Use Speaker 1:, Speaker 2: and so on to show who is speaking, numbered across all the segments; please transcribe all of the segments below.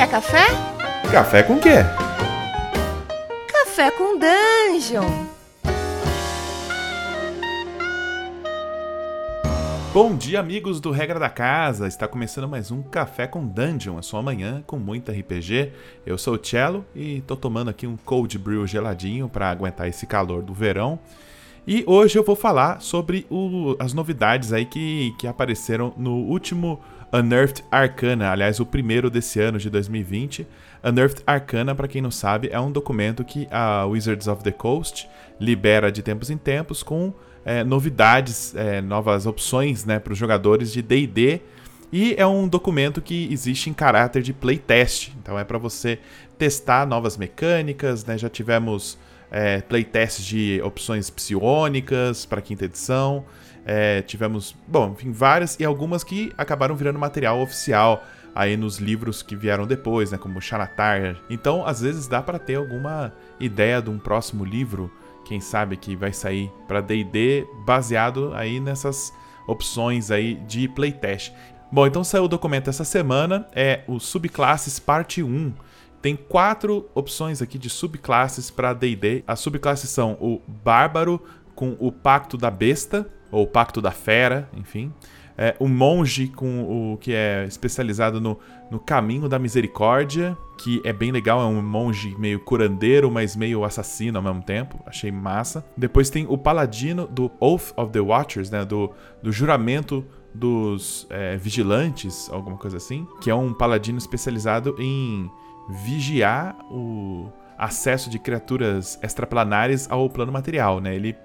Speaker 1: Quer café?
Speaker 2: Café com quê?
Speaker 1: Café com Dungeon.
Speaker 2: Bom dia, amigos do Regra da Casa! Está começando mais um Café com Dungeon, a sua manhã com muita RPG. Eu sou o Cello e tô tomando aqui um cold brew geladinho para aguentar esse calor do verão. E hoje eu vou falar sobre o, as novidades aí que, que apareceram no último Unearthed Arcana, aliás, o primeiro desse ano de 2020. Unearthed Arcana, para quem não sabe, é um documento que a Wizards of the Coast libera de tempos em tempos com é, novidades, é, novas opções né, para os jogadores de DD. E é um documento que existe em caráter de playtest. Então é para você testar novas mecânicas. Né? Já tivemos é, playtests de opções psionicas para quinta edição. É, tivemos, bom, enfim, várias e algumas que acabaram virando material oficial aí nos livros que vieram depois, né, como Xanatar. Então, às vezes dá para ter alguma ideia de um próximo livro quem sabe que vai sair para D&D baseado aí nessas opções aí de playtest. Bom, então saiu o documento essa semana, é o Subclasses Parte 1. Tem quatro opções aqui de subclasses para D&D. As subclasses são o Bárbaro com o Pacto da Besta, ou Pacto da Fera, enfim é, o monge com o que é especializado no, no caminho da misericórdia, que é bem legal, é um monge meio curandeiro, mas meio assassino ao mesmo tempo. Achei massa. Depois tem o paladino do Oath of the Watchers, né? Do, do juramento dos é, vigilantes, alguma coisa assim, que é um paladino especializado em vigiar o acesso de criaturas extraplanares ao plano material, né? Ele,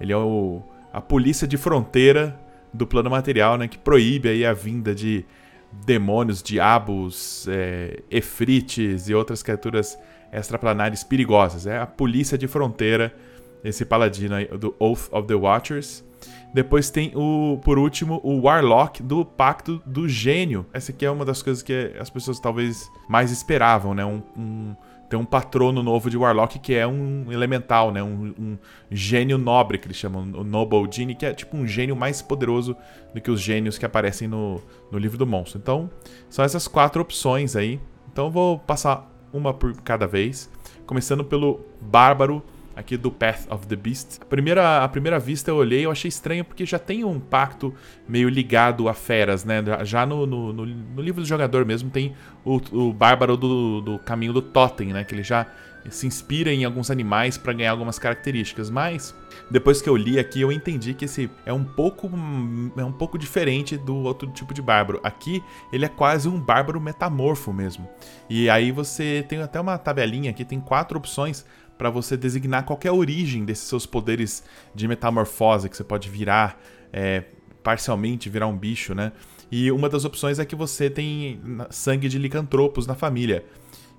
Speaker 2: ele é o, a polícia de fronteira do plano material, né, que proíbe aí a vinda de demônios, diabos, é, efrites e outras criaturas extraplanares perigosas. É a polícia de fronteira, esse paladino aí, do Oath of the Watchers. Depois tem o, por último, o Warlock do Pacto do Gênio. Essa aqui é uma das coisas que as pessoas talvez mais esperavam, né? Um, um tem um patrono novo de Warlock que é um elemental, né? Um, um gênio nobre que eles chamam, o Noble Genie, que é tipo um gênio mais poderoso do que os gênios que aparecem no, no livro do monstro. Então, são essas quatro opções aí. Então, eu vou passar uma por cada vez. Começando pelo Bárbaro aqui do Path of the Beast. A primeira, a primeira vista eu olhei, eu achei estranho porque já tem um pacto meio ligado a feras, né? Já no, no, no, no livro do jogador mesmo tem o, o bárbaro do, do caminho do Totem, né? Que ele já se inspira em alguns animais para ganhar algumas características, mas depois que eu li aqui eu entendi que esse é um pouco é um pouco diferente do outro tipo de bárbaro. Aqui ele é quase um bárbaro metamorfo mesmo. E aí você tem até uma tabelinha aqui, tem quatro opções para você designar qualquer origem desses seus poderes de metamorfose que você pode virar é, parcialmente, virar um bicho, né? E uma das opções é que você tem sangue de licantropos na família,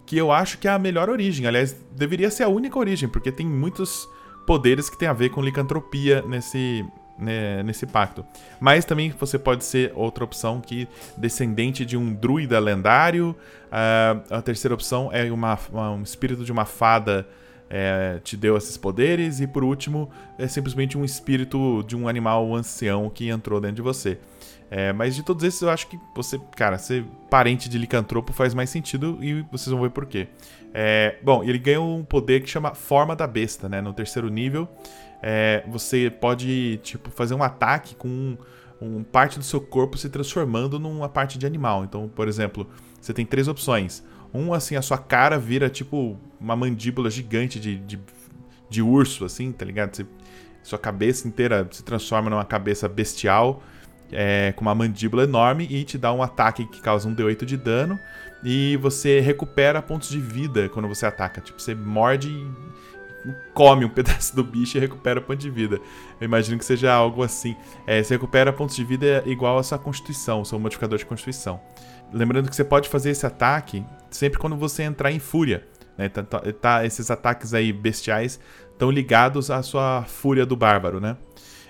Speaker 2: que eu acho que é a melhor origem. Aliás, deveria ser a única origem, porque tem muitos poderes que tem a ver com licantropia nesse, né, nesse pacto. Mas também você pode ser outra opção que descendente de um druida lendário. Uh, a terceira opção é uma, uma, um espírito de uma fada é, te deu esses poderes, e por último, é simplesmente um espírito de um animal ancião que entrou dentro de você. É, mas de todos esses, eu acho que você, cara, ser parente de licantropo faz mais sentido e vocês vão ver por quê. É, bom, ele ganha um poder que chama Forma da Besta, né? No terceiro nível, é, você pode, tipo, fazer um ataque com um, um parte do seu corpo se transformando numa parte de animal. Então, por exemplo, você tem três opções um, assim, a sua cara vira tipo uma mandíbula gigante de, de, de urso, assim, tá ligado? Você, sua cabeça inteira se transforma numa cabeça bestial, é, com uma mandíbula enorme e te dá um ataque que causa um D8 de dano. E você recupera pontos de vida quando você ataca. Tipo, você morde e come um pedaço do bicho e recupera ponto de vida. Eu imagino que seja algo assim. É, você recupera pontos de vida igual a sua constituição, seu modificador de constituição. Lembrando que você pode fazer esse ataque sempre quando você entrar em fúria. Né? Tá, tá, tá, esses ataques aí bestiais estão ligados à sua fúria do bárbaro, né?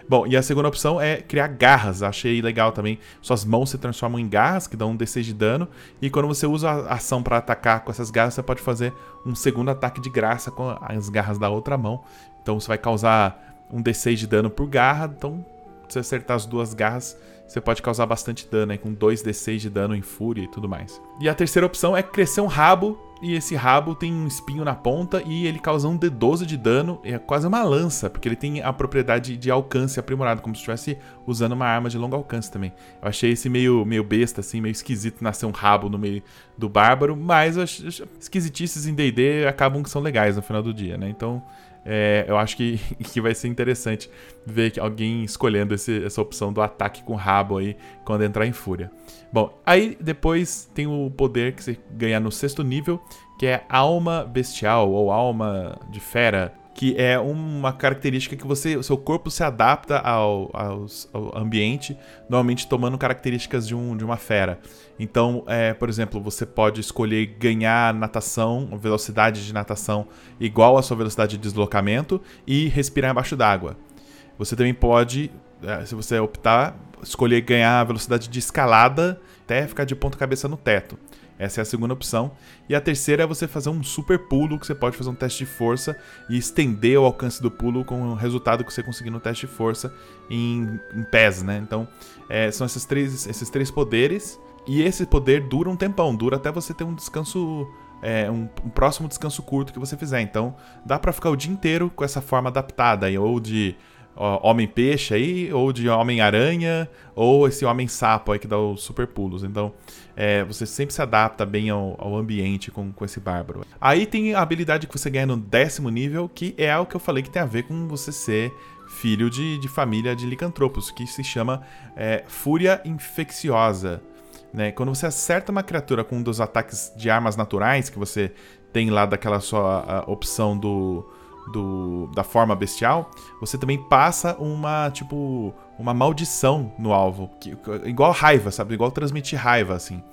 Speaker 2: Bom, e a segunda opção é criar garras. Achei legal também. Suas mãos se transformam em garras, que dão um D6 de dano. E quando você usa a ação para atacar com essas garras, você pode fazer um segundo ataque de graça com as garras da outra mão. Então você vai causar um D6 de dano por garra. Então, se acertar as duas garras, você pode causar bastante dano aí, com 2d6 de dano em fúria e tudo mais. E a terceira opção é crescer um rabo, e esse rabo tem um espinho na ponta e ele causa um D12 de dano, é quase uma lança, porque ele tem a propriedade de alcance aprimorado, como se estivesse usando uma arma de longo alcance também. Eu achei esse meio, meio besta, assim, meio esquisito nascer um rabo no meio do bárbaro, mas as esquisitices em D&D acabam que são legais no final do dia, né? Então, é, eu acho que, que vai ser interessante ver alguém escolhendo esse, essa opção do ataque com rabo aí quando entrar em fúria. Bom, aí depois tem o poder que você ganha no sexto nível, que é alma bestial ou alma de fera que é uma característica que você, o seu corpo se adapta ao, ao, ambiente, normalmente tomando características de, um, de uma fera. Então, é, por exemplo, você pode escolher ganhar natação, velocidade de natação igual à sua velocidade de deslocamento e respirar embaixo d'água. Você também pode, é, se você optar, escolher ganhar velocidade de escalada até ficar de ponta cabeça no teto. Essa é a segunda opção. E a terceira é você fazer um super pulo, que você pode fazer um teste de força e estender o alcance do pulo com o resultado que você conseguir no teste de força em, em pés, né? Então, é, são esses três, esses três poderes. E esse poder dura um tempão, dura até você ter um descanso é, um, um, próximo descanso curto que você fizer. Então, dá para ficar o dia inteiro com essa forma adaptada ou de Homem-Peixe aí, ou de Homem-Aranha, ou esse Homem-Sapo aí que dá os super pulos. Então, é, você sempre se adapta bem ao, ao, ambiente com, com esse bárbaro. Aí tem a habilidade que você ganha no décimo nível, que é o que eu falei que tem a ver com você ser filho de, de família de licantropos, que se chama é, Fúria Infecciosa. Né? Quando você acerta uma criatura com um dos ataques de armas naturais que você tem lá daquela sua opção do do, da forma bestial, você também passa uma, tipo, uma maldição no alvo. Que, igual raiva, sabe? Igual transmitir raiva, assim.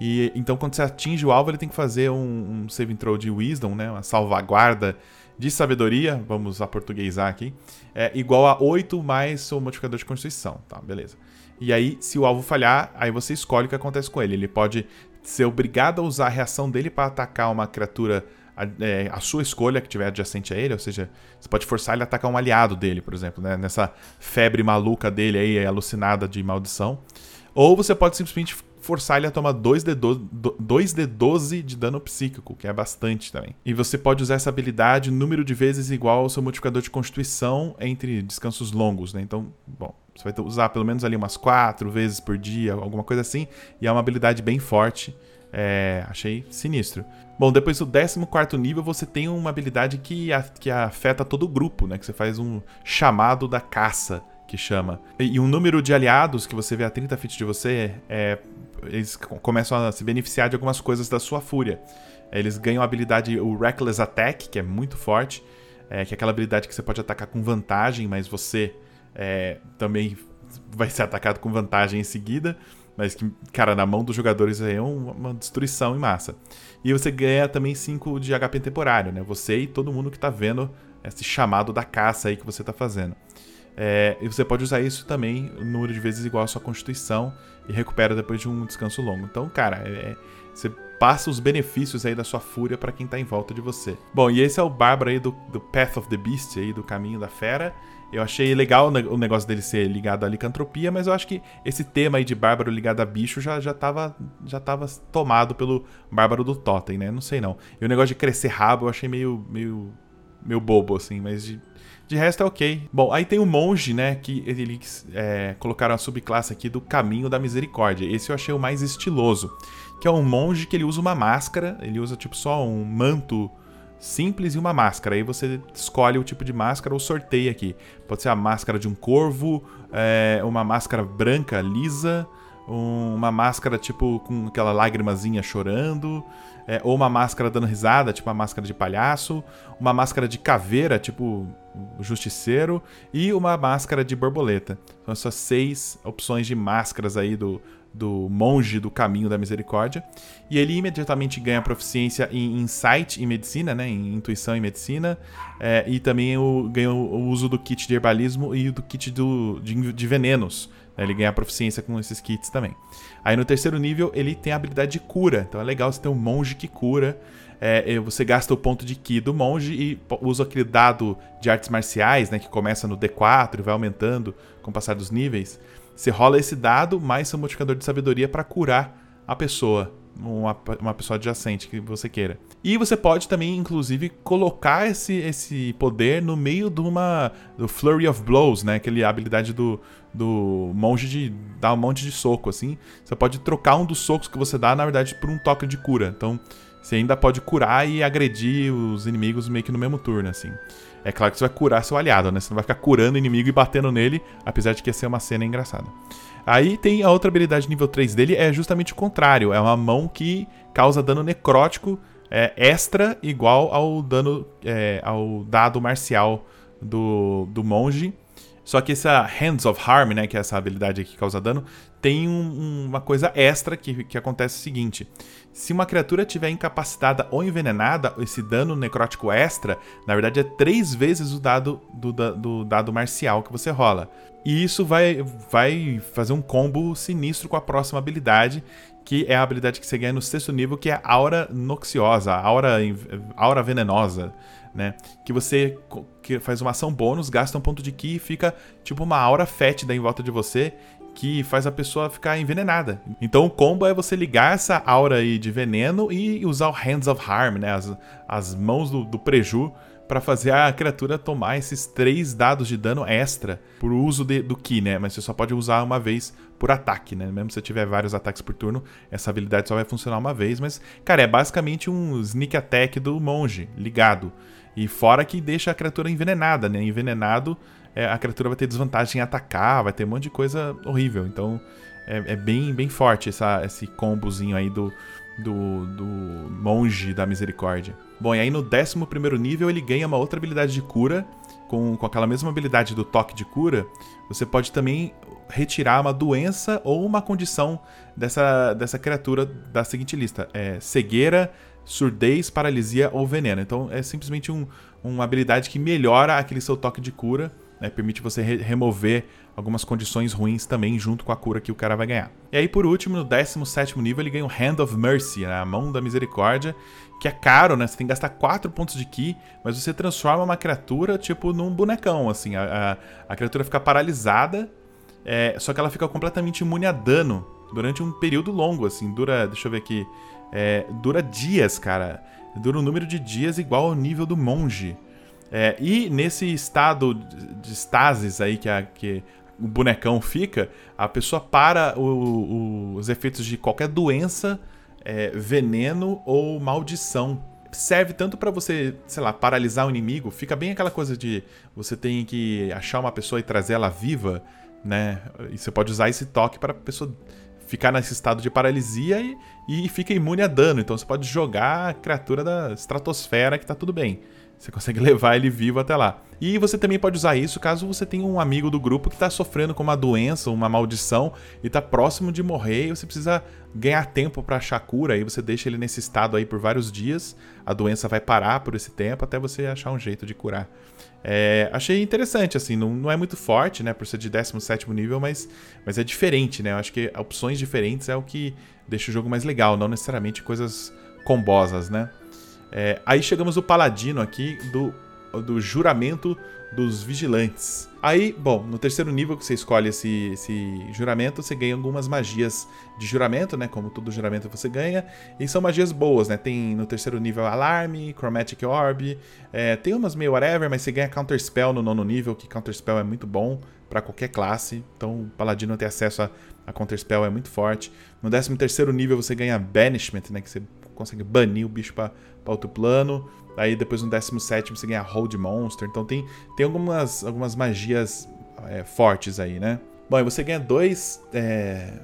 Speaker 2: E então, quando você atinge o alvo, ele tem que fazer um, um save throw de wisdom, né? Uma salvaguarda de sabedoria, vamos aportuguesar aqui, é igual a 8 mais o modificador de constituição, tá? Beleza. E aí, se o alvo falhar, aí você escolhe o que acontece com ele. Ele pode ser obrigado a usar a reação dele para atacar uma criatura a, é, a, sua escolha que tiver adjacente a ele, ou seja, você pode forçar ele a atacar um aliado dele, por exemplo, né? nessa febre maluca dele aí, alucinada de maldição. Ou você pode simplesmente forçar ele a tomar 2d12, 2d12 de dano psíquico, que é bastante também. E você pode usar essa habilidade número de vezes igual ao seu modificador de constituição entre descansos longos, né? Então, bom, você vai usar pelo menos ali umas 4 vezes por dia, alguma coisa assim, e é uma habilidade bem forte. É, achei sinistro. Bom, depois do 14 nível, você tem uma habilidade que, a, que afeta todo o grupo, né? Que você faz um chamado da caça, que chama. E, e um número de aliados que você vê a 30 feet de você, é, eles começam a se beneficiar de algumas coisas da sua fúria. Eles ganham a habilidade, o Reckless Attack, que é muito forte, é, que é aquela habilidade que você pode atacar com vantagem, mas você é, também vai ser atacado com vantagem em seguida. Mas que, cara, na mão dos jogadores é uma destruição em massa. E você ganha também 5 de HP temporário, né? Você e todo mundo que tá vendo esse chamado da caça aí que você tá fazendo. É, e você pode usar isso também número de vezes igual à sua constituição e recupera depois de um descanso longo. Então, cara, é, você passa os benefícios aí da sua fúria para quem tá em volta de você. Bom, e esse é o Bárbaro aí do, do Path of the Beast aí, do Caminho da Fera. Eu achei legal o negócio dele ser ligado à licantropia, mas eu acho que esse tema aí de bárbaro ligado a bicho já, já, tava, já tava tomado pelo bárbaro do Totem, né? Não sei não. E o negócio de crescer rabo eu achei meio, meio, meio bobo, assim, mas de, de resto é ok. Bom, aí tem o monge, né? Que eles é, colocaram a subclasse aqui do caminho da misericórdia. Esse eu achei o mais estiloso. Que é um monge que ele usa uma máscara, ele usa tipo só um manto simples e uma máscara. Aí você escolhe o tipo de máscara ou sorteia aqui. Pode ser a máscara de um corvo, é, uma máscara branca, lisa, uma máscara tipo com aquela lágrimazinha chorando, é, ou uma máscara dando risada, tipo uma máscara de palhaço, uma máscara de caveira, tipo justiceiro, e uma máscara de borboleta. São essas seis opções de máscaras aí do, do monge do caminho da misericórdia. E ele imediatamente ganha proficiência em insight e medicina, né? Em intuição e medicina. É, e também o, ganha o, uso do kit de herbalismo e do kit do, de, de venenos. Né? Ele ganha proficiência com esses kits também. Aí no terceiro nível ele tem a habilidade de cura. Então é legal você ter um monge que cura. É, você gasta o ponto de Ki do monge e usa aquele dado de artes marciais, né? Que começa no D4 e vai aumentando com o passar dos níveis você rola esse dado mais seu modificador de sabedoria para curar a pessoa, uma, uma pessoa adjacente que você queira. E você pode também, inclusive, colocar esse, esse poder no meio de uma. do Flurry of Blows, né? Aquela habilidade do, do monge de dar um monte de soco, assim. Você pode trocar um dos socos que você dá, na verdade, por um toque de cura. Então, você ainda pode curar e agredir os inimigos meio que no mesmo turno, assim. É claro que você vai curar seu aliado, né? Você não vai ficar curando o inimigo e batendo nele, apesar de que ia ser uma cena engraçada. Aí tem a outra habilidade nível 3 dele, é justamente o contrário. É uma mão que causa dano necrótico é, extra igual ao dano é, ao dado marcial do, do monge. Só que essa Hands of Harm, né, que é essa habilidade que causa dano, tem um, uma coisa extra que, que acontece o seguinte: se uma criatura tiver incapacitada ou envenenada, esse dano necrótico extra, na verdade é três vezes o dado do, do dado marcial que você rola. E isso vai, vai fazer um combo sinistro com a próxima habilidade, que é a habilidade que você ganha no sexto nível, que é a Aura Noxiosa, Aura, aura Venenosa, né? Que você que faz uma ação bônus, gasta um ponto de ki e fica tipo uma aura fétida em volta de você, que faz a pessoa ficar envenenada. Então o combo é você ligar essa aura aí de veneno e usar o Hands of Harm, né? As, as mãos do, do preju para fazer a criatura tomar esses três dados de dano extra por uso de, do Ki, né? Mas você só pode usar uma vez por ataque, né? Mesmo se você tiver vários ataques por turno, essa habilidade só vai funcionar uma vez. Mas, cara, é basicamente um sneak attack do monge ligado. E fora que deixa a criatura envenenada, né? Envenenado, é, a criatura vai ter desvantagem em atacar, vai ter um monte de coisa horrível. Então, é, é bem, bem forte essa, esse combozinho aí do, do, do monge da misericórdia. Bom, e aí no 11 nível ele ganha uma outra habilidade de cura. Com, com aquela mesma habilidade do toque de cura, você pode também retirar uma doença ou uma condição dessa, dessa criatura da seguinte lista: é cegueira, surdez, paralisia ou veneno. Então é simplesmente um, uma habilidade que melhora aquele seu toque de cura né, permite você re remover algumas condições ruins também junto com a cura que o cara vai ganhar. E aí, por último, no 17 nível, ele ganha o Hand of Mercy, né, a mão da misericórdia, que é caro, né? Você tem que gastar 4 pontos de Ki, mas você transforma uma criatura, tipo, num bonecão, assim. A, a, a criatura fica paralisada, é, só que ela fica completamente imune a dano durante um período longo, assim. Dura, deixa eu ver aqui, é, dura dias, cara. Dura um número de dias igual ao nível do monge. É, e nesse estado de estasis aí que, a, que o bonecão fica, a pessoa para o, o, os efeitos de qualquer doença, é, veneno ou maldição. Serve tanto para você, sei lá, paralisar o inimigo, fica bem aquela coisa de você tem que achar uma pessoa e trazer ela viva, né? E você pode usar esse toque para a pessoa ficar nesse estado de paralisia e, e fica imune a dano. Então você pode jogar a criatura da estratosfera que tá tudo bem. Você consegue levar ele vivo até lá. E você também pode usar isso caso você tenha um amigo do grupo que está sofrendo com uma doença, uma maldição e está próximo de morrer e você precisa ganhar tempo para achar cura. Aí você deixa ele nesse estado aí por vários dias. A doença vai parar por esse tempo até você achar um jeito de curar. É, achei interessante, assim, não, não é muito forte, né, por ser de 17 nível, mas, mas é diferente, né? Eu acho que opções diferentes é o que deixa o jogo mais legal, não necessariamente coisas combosas, né? É, aí chegamos no paladino aqui do, do juramento dos vigilantes. Aí, bom, no terceiro nível que você escolhe esse, esse juramento, você ganha algumas magias de juramento, né? Como todo juramento você ganha. E são magias boas, né? Tem no terceiro nível Alarme, Chromatic Orb. É, tem umas meio whatever, mas você ganha Counter Spell no nono nível, que Counter Spell é muito bom para qualquer classe. Então o Paladino ter acesso a, a é muito forte. No décimo terceiro nível você ganha Banishment, né? Que você consegue banir o bicho para outro plano. Aí depois no 17 você ganha Hold Monster. Então tem, tem algumas, algumas magias é, fortes aí, né? Bom, e você ganha dois é,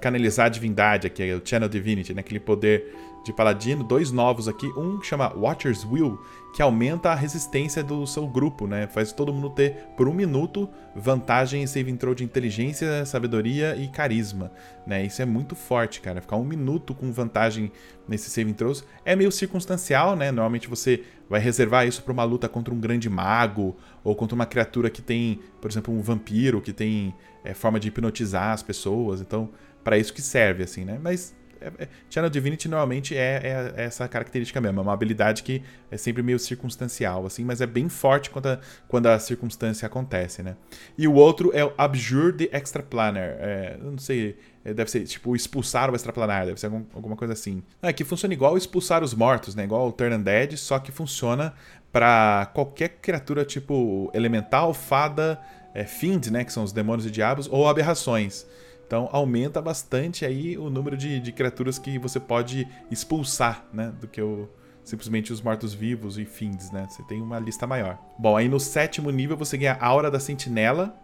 Speaker 2: canalizar divindade aqui, o Channel Divinity, né? aquele poder de paladino, dois novos aqui, um que chama Watcher's Will, que aumenta a resistência do seu grupo, né? Faz todo mundo ter, por um minuto, vantagem em save throw de inteligência, sabedoria e carisma, né? Isso é muito forte, cara. Ficar um minuto com vantagem nesses save throws é meio circunstancial, né? Normalmente você vai reservar isso para uma luta contra um grande mago ou contra uma criatura que tem, por exemplo, um vampiro que tem é, forma de hipnotizar as pessoas. Então, para isso que serve, assim, né? Mas é, é, Channel Divinity normalmente é, é, essa característica mesmo. É uma habilidade que é sempre meio circunstancial, assim, mas é bem forte quando a, quando a circunstância acontece, né? E o outro é o Abjure the Extraplanar. É, não sei, é, deve ser tipo expulsar o extraplanar, deve ser algum, alguma coisa assim. É, que funciona igual expulsar os mortos, né? Igual o Turn Undead, só que funciona para qualquer criatura tipo elemental, fada, é, fiend, né? Que são os demônios e diabos, ou aberrações. Então aumenta bastante aí o número de, de criaturas que você pode expulsar, né? Do que o, simplesmente os mortos-vivos e fins, né? Você tem uma lista maior. Bom, aí no sétimo nível você ganha a Aura da Sentinela,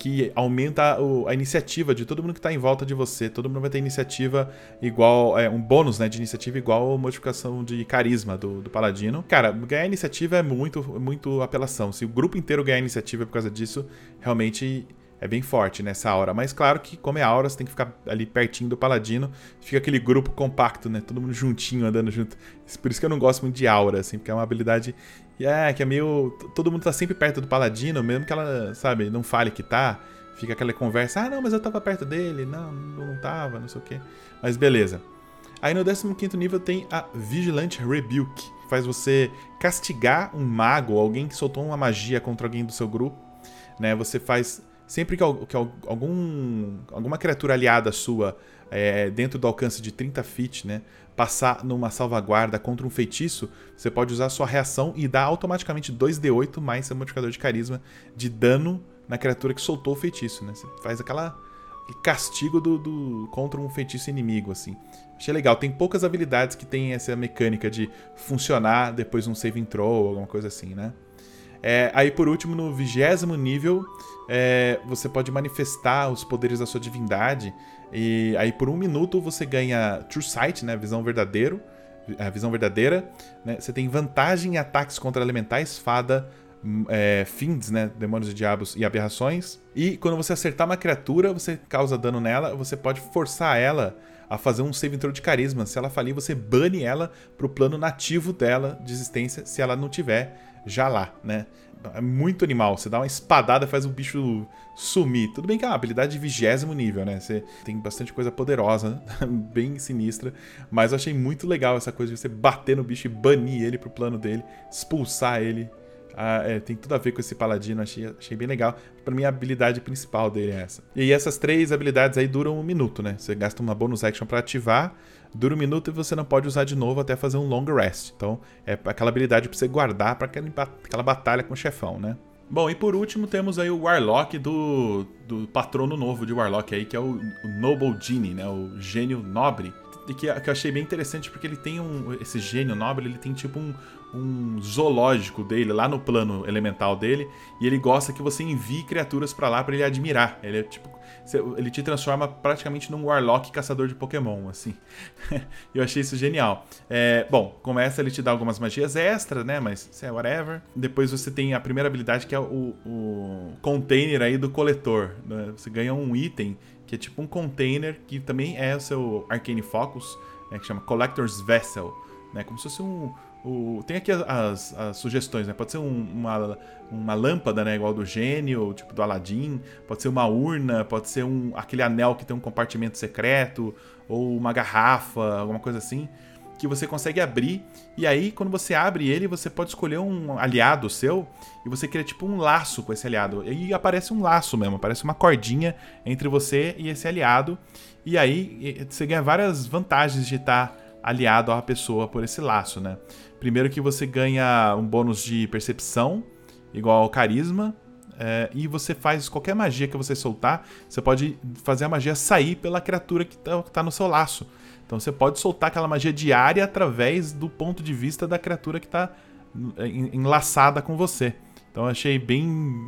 Speaker 2: que aumenta a iniciativa de todo mundo que está em volta de você. Todo mundo vai ter iniciativa igual. É, um bônus né, de iniciativa igual a modificação de carisma do, do Paladino. Cara, ganhar iniciativa é muito, muito apelação. Se o grupo inteiro ganhar iniciativa por causa disso, realmente é bem forte nessa aura. Mas claro que, como é aura, você tem que ficar ali pertinho do paladino. Fica aquele grupo compacto, né? Todo mundo juntinho, andando junto. Por isso que eu não gosto muito de aura, assim, porque é uma habilidade. É, que é meio. Todo mundo tá sempre perto do paladino, mesmo que ela, sabe, não fale que tá. Fica aquela conversa, ah, não, mas eu tava perto dele. Não, não tava, não sei o quê. Mas beleza. Aí no 15 nível tem a Vigilante Rebuke. Faz você castigar um mago, alguém que soltou uma magia contra alguém do seu grupo. Né? Você faz Sempre que, que algum, alguma criatura aliada sua é, dentro do alcance de 30 feet, né, passar numa salvaguarda contra um feitiço, você pode usar sua reação e dar automaticamente 2d8 mais seu modificador de carisma de dano na criatura que soltou o feitiço. Né? Você faz aquela castigo do, do, contra um feitiço inimigo, assim. Achei legal. Tem poucas habilidades que tem essa mecânica de funcionar depois de um saving throw, alguma coisa assim, né? É, aí por último, no vigésimo nível, é, você pode manifestar os poderes da sua divindade. E aí por um minuto você ganha True Sight, né? Visão verdadeiro, a visão verdadeira. Né? Você tem vantagem em ataques contra elementais, fada, hum, é, né? Demônios e diabos e aberrações. E quando você acertar uma criatura, você causa dano nela, você pode forçar ela a fazer um save intro de carisma. Se ela falir, você bane ela pro plano nativo dela de existência, se ela não tiver já lá, né? É muito animal. Você dá uma espadada faz o bicho sumir. Tudo bem que é uma habilidade de vigésimo nível, né? Você tem bastante coisa poderosa, bem sinistra. Mas eu achei muito legal essa coisa de você bater no bicho e banir ele pro plano dele, expulsar ele. Ah, é, tem tudo a ver com esse paladino, achei, achei bem legal. Pra mim, a habilidade principal dele é essa. E essas três habilidades aí duram um minuto, né? Você gasta uma bonus action para ativar dura um minuto e você não pode usar de novo até fazer um long rest. Então, é aquela habilidade para você guardar para aquela batalha com o chefão, né? Bom, e por último temos aí o Warlock do, do patrono novo de Warlock aí, que é o, o Noble Genie, né? O gênio nobre. E que, que eu achei bem interessante porque ele tem um. Esse gênio nobre, ele tem tipo um, um zoológico dele lá no plano elemental dele. E ele gosta que você envie criaturas para lá para ele admirar. Ele é tipo ele te transforma praticamente num Warlock caçador de Pokémon, assim. eu achei isso genial. É, bom, começa ele te dá algumas magias extras, né? Mas é whatever. Depois você tem a primeira habilidade que é o, o container aí do coletor. Né? Você ganha um item que é tipo um container que também é o seu Arcane Focus, né? que chama Collector's Vessel. Né? Como se fosse um, o, tem aqui as, as, sugestões, né? Pode ser um, uma, uma lâmpada, né? Igual do gênio, tipo do Aladdin. Pode ser uma urna, pode ser um, aquele anel que tem um compartimento secreto. Ou uma garrafa, alguma coisa assim. Que você consegue abrir. E aí, quando você abre ele, você pode escolher um aliado seu. E você cria tipo um laço com esse aliado. E aparece um laço mesmo, aparece uma cordinha entre você e esse aliado. E aí você ganha várias vantagens de estar aliado à pessoa por esse laço, né? Primeiro que você ganha um bônus de percepção, igual ao carisma. É, e você faz qualquer magia que você soltar, você pode fazer a magia sair pela criatura que está tá no seu laço. Então você pode soltar aquela magia diária através do ponto de vista da criatura que está é, enlaçada com você. Então achei bem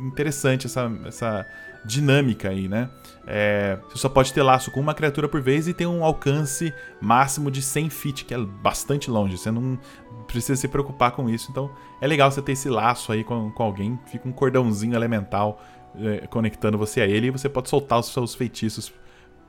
Speaker 2: interessante essa, essa dinâmica aí, né? É, você só pode ter laço com uma criatura por vez e tem um alcance máximo de 100 feet, que é bastante longe. Você não precisa se preocupar com isso. Então é legal você ter esse laço aí com, com alguém. Fica um cordãozinho elemental é, conectando você a ele e você pode soltar os seus feitiços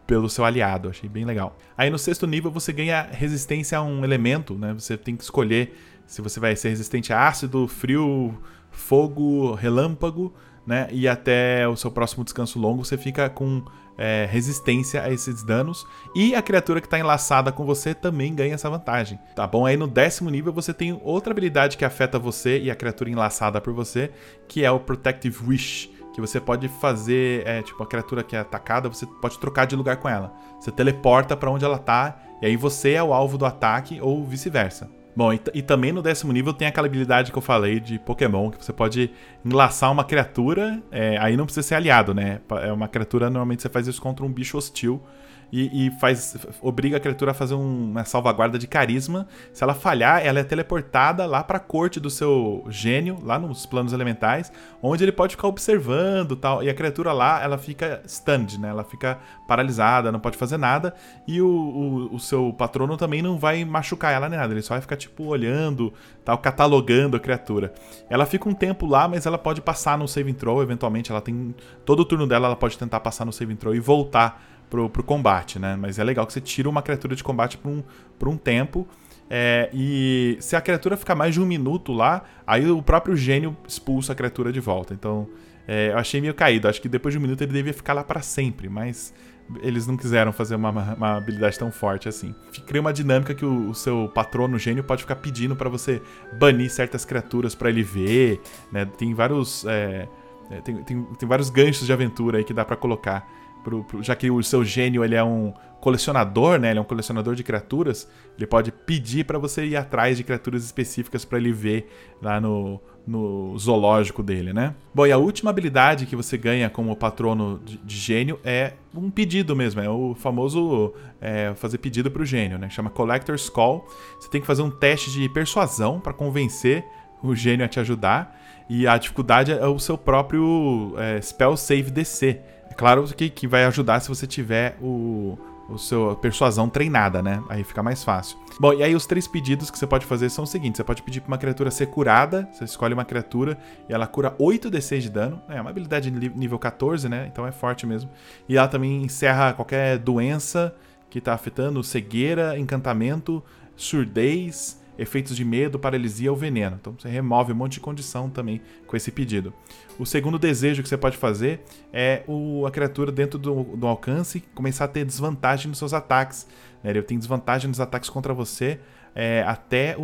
Speaker 2: pelo seu aliado. Achei bem legal. Aí no sexto nível você ganha resistência a um elemento, né? Você tem que escolher se você vai ser resistente a ácido, frio, fogo, relâmpago né? E até o seu próximo descanso longo você fica com é, resistência a esses danos. E a criatura que está enlaçada com você também ganha essa vantagem. Tá bom? Aí no décimo nível você tem outra habilidade que afeta você e a criatura enlaçada por você, que é o Protective Wish. Que você pode fazer, é, tipo, a criatura que é atacada, você pode trocar de lugar com ela. Você teleporta para onde ela tá, e aí você é o alvo do ataque, ou vice-versa. Bom, e, e, também no décimo nível tem aquela habilidade que eu falei de Pokémon, que você pode enlaçar uma criatura, é, aí não precisa ser aliado, né? É uma criatura, normalmente você faz isso contra um bicho hostil e, e, faz obriga a criatura a fazer um, uma salvaguarda de carisma. Se ela falhar, ela é teleportada lá para a corte do seu gênio, lá nos planos elementais, onde ele pode ficar observando tal. E a criatura lá, ela fica stunned, né? Ela fica paralisada, não pode fazer nada. E o, o, o seu patrono também não vai machucar ela nem nada. Ele só vai ficar tipo olhando, tal, catalogando a criatura. Ela fica um tempo lá, mas ela pode passar no saving throw. Eventualmente, ela tem todo o turno dela, ela pode tentar passar no saving throw e voltar pro, pro combate, né? Mas é legal que você tira uma criatura de combate por um, por um tempo. É, e se a criatura ficar mais de um minuto lá, aí o próprio gênio expulsa a criatura de volta. Então, é, eu achei meio caído. Acho que depois de um minuto ele devia ficar lá para sempre, mas eles não quiseram fazer uma, uma, habilidade tão forte assim. Cria uma dinâmica que o, o seu patrono gênio pode ficar pedindo para você banir certas criaturas para ele ver, né? Tem vários. É, é, tem, tem, tem vários ganchos de aventura aí que dá para colocar pro, pro, já que o seu gênio ele é um colecionador, né? Ele é um colecionador de criaturas. Ele pode pedir para você ir atrás de criaturas específicas para ele ver lá no, no zoológico dele, né? Bom, e a última habilidade que você ganha como patrono de, de gênio é um pedido mesmo, é o famoso é, fazer pedido para o gênio, né? Chama Collector's Call. Você tem que fazer um teste de persuasão para convencer o gênio a te ajudar. E a dificuldade é o seu próprio é, spell save DC. É claro que, que vai ajudar se você tiver o, o seu persuasão treinada, né? Aí fica mais fácil. Bom, e aí os três pedidos que você pode fazer são os seguintes: você pode pedir para uma criatura ser curada, você escolhe uma criatura e ela cura 8 d6 de dano. É uma habilidade nível 14, né? Então é forte mesmo. E ela também encerra qualquer doença que está afetando cegueira, encantamento, surdez, efeitos de medo, paralisia ou veneno. Então você remove um monte de condição também com esse pedido. O segundo desejo que você pode fazer é o, a criatura dentro do, do alcance começar a ter desvantagem nos seus ataques. Né? Ele tem desvantagem nos ataques contra você é, até o,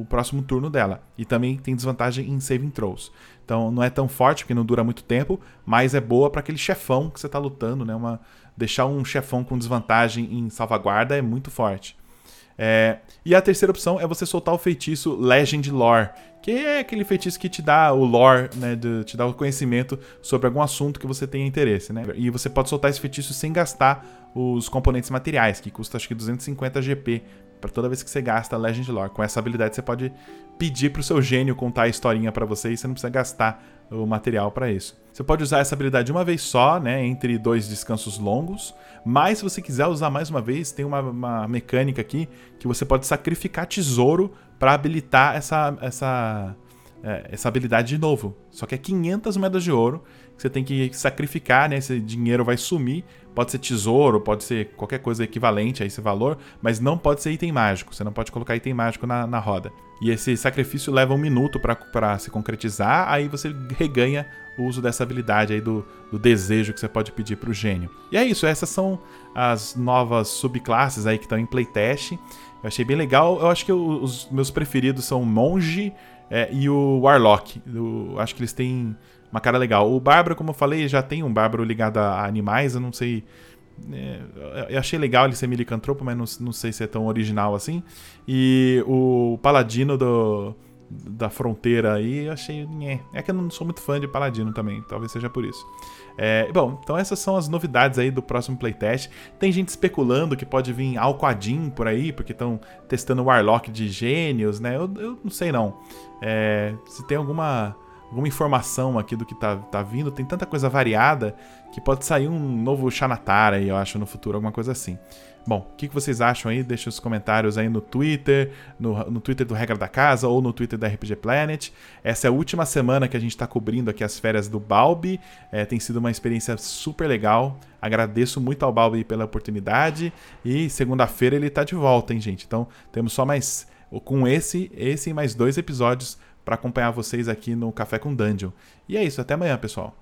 Speaker 2: o, próximo turno dela. E também tem desvantagem em saving throws. Então não é tão forte porque não dura muito tempo, mas é boa para aquele chefão que você está lutando. Né? Uma, deixar um chefão com desvantagem em salvaguarda é muito forte. É, e a terceira opção é você soltar o feitiço Legend Lore, que é aquele feitiço que te dá o lore, né, de, te dá o conhecimento sobre algum assunto que você tenha interesse, né? E você pode soltar esse feitiço sem gastar os componentes materiais, que custa acho que 250 GP para toda vez que você gasta Legend Lore. Com essa habilidade você pode pedir pro seu gênio contar a historinha para você e você não precisa gastar o material para isso. Você pode usar essa habilidade uma vez só, né, entre dois descansos longos, mas se você quiser usar mais uma vez, tem uma, uma mecânica aqui que você pode sacrificar tesouro para habilitar essa, essa, é, essa habilidade de novo. Só que é 500 moedas de ouro você tem que sacrificar, né? Esse dinheiro vai sumir. Pode ser tesouro, pode ser qualquer coisa equivalente a esse valor, mas não pode ser item mágico. Você não pode colocar item mágico na, na roda. E esse sacrifício leva um minuto para se concretizar, aí você reganha o uso dessa habilidade aí do, do desejo que você pode pedir para o gênio. E é isso, essas são as novas subclasses aí que estão em playtest. Eu achei bem legal. Eu acho que os meus preferidos são o Monge é, e o Warlock. Eu acho que eles têm uma cara legal. O Bárbaro, como eu falei, já tem um Bárbaro ligado a animais. Eu não sei. É, eu achei legal ele ser milicantropo, mas não, não sei se é tão original assim. E o Paladino do da fronteira aí, eu achei. É que eu não sou muito fã de Paladino também, talvez seja por isso. É, bom, então essas são as novidades aí do próximo playtest. Tem gente especulando que pode vir Alquadin por aí, porque estão testando Warlock de gênios, né? Eu, eu não sei não. É, se tem alguma, alguma informação aqui do que tá, tá vindo, tem tanta coisa variada que pode sair um novo Xanatar aí, eu acho, no futuro, alguma coisa assim. Bom, o que, que vocês acham aí? Deixa os comentários aí no Twitter, no, no Twitter do Regra da Casa ou no Twitter da RPG Planet. Essa é a última semana que a gente está cobrindo aqui as férias do Balbi. É, tem sido uma experiência super legal. Agradeço muito ao Balbi pela oportunidade. E segunda-feira ele está de volta, hein, gente? Então temos só mais. Com esse, esse e mais dois episódios para acompanhar vocês aqui no Café com Dungeon. E é isso, até amanhã, pessoal.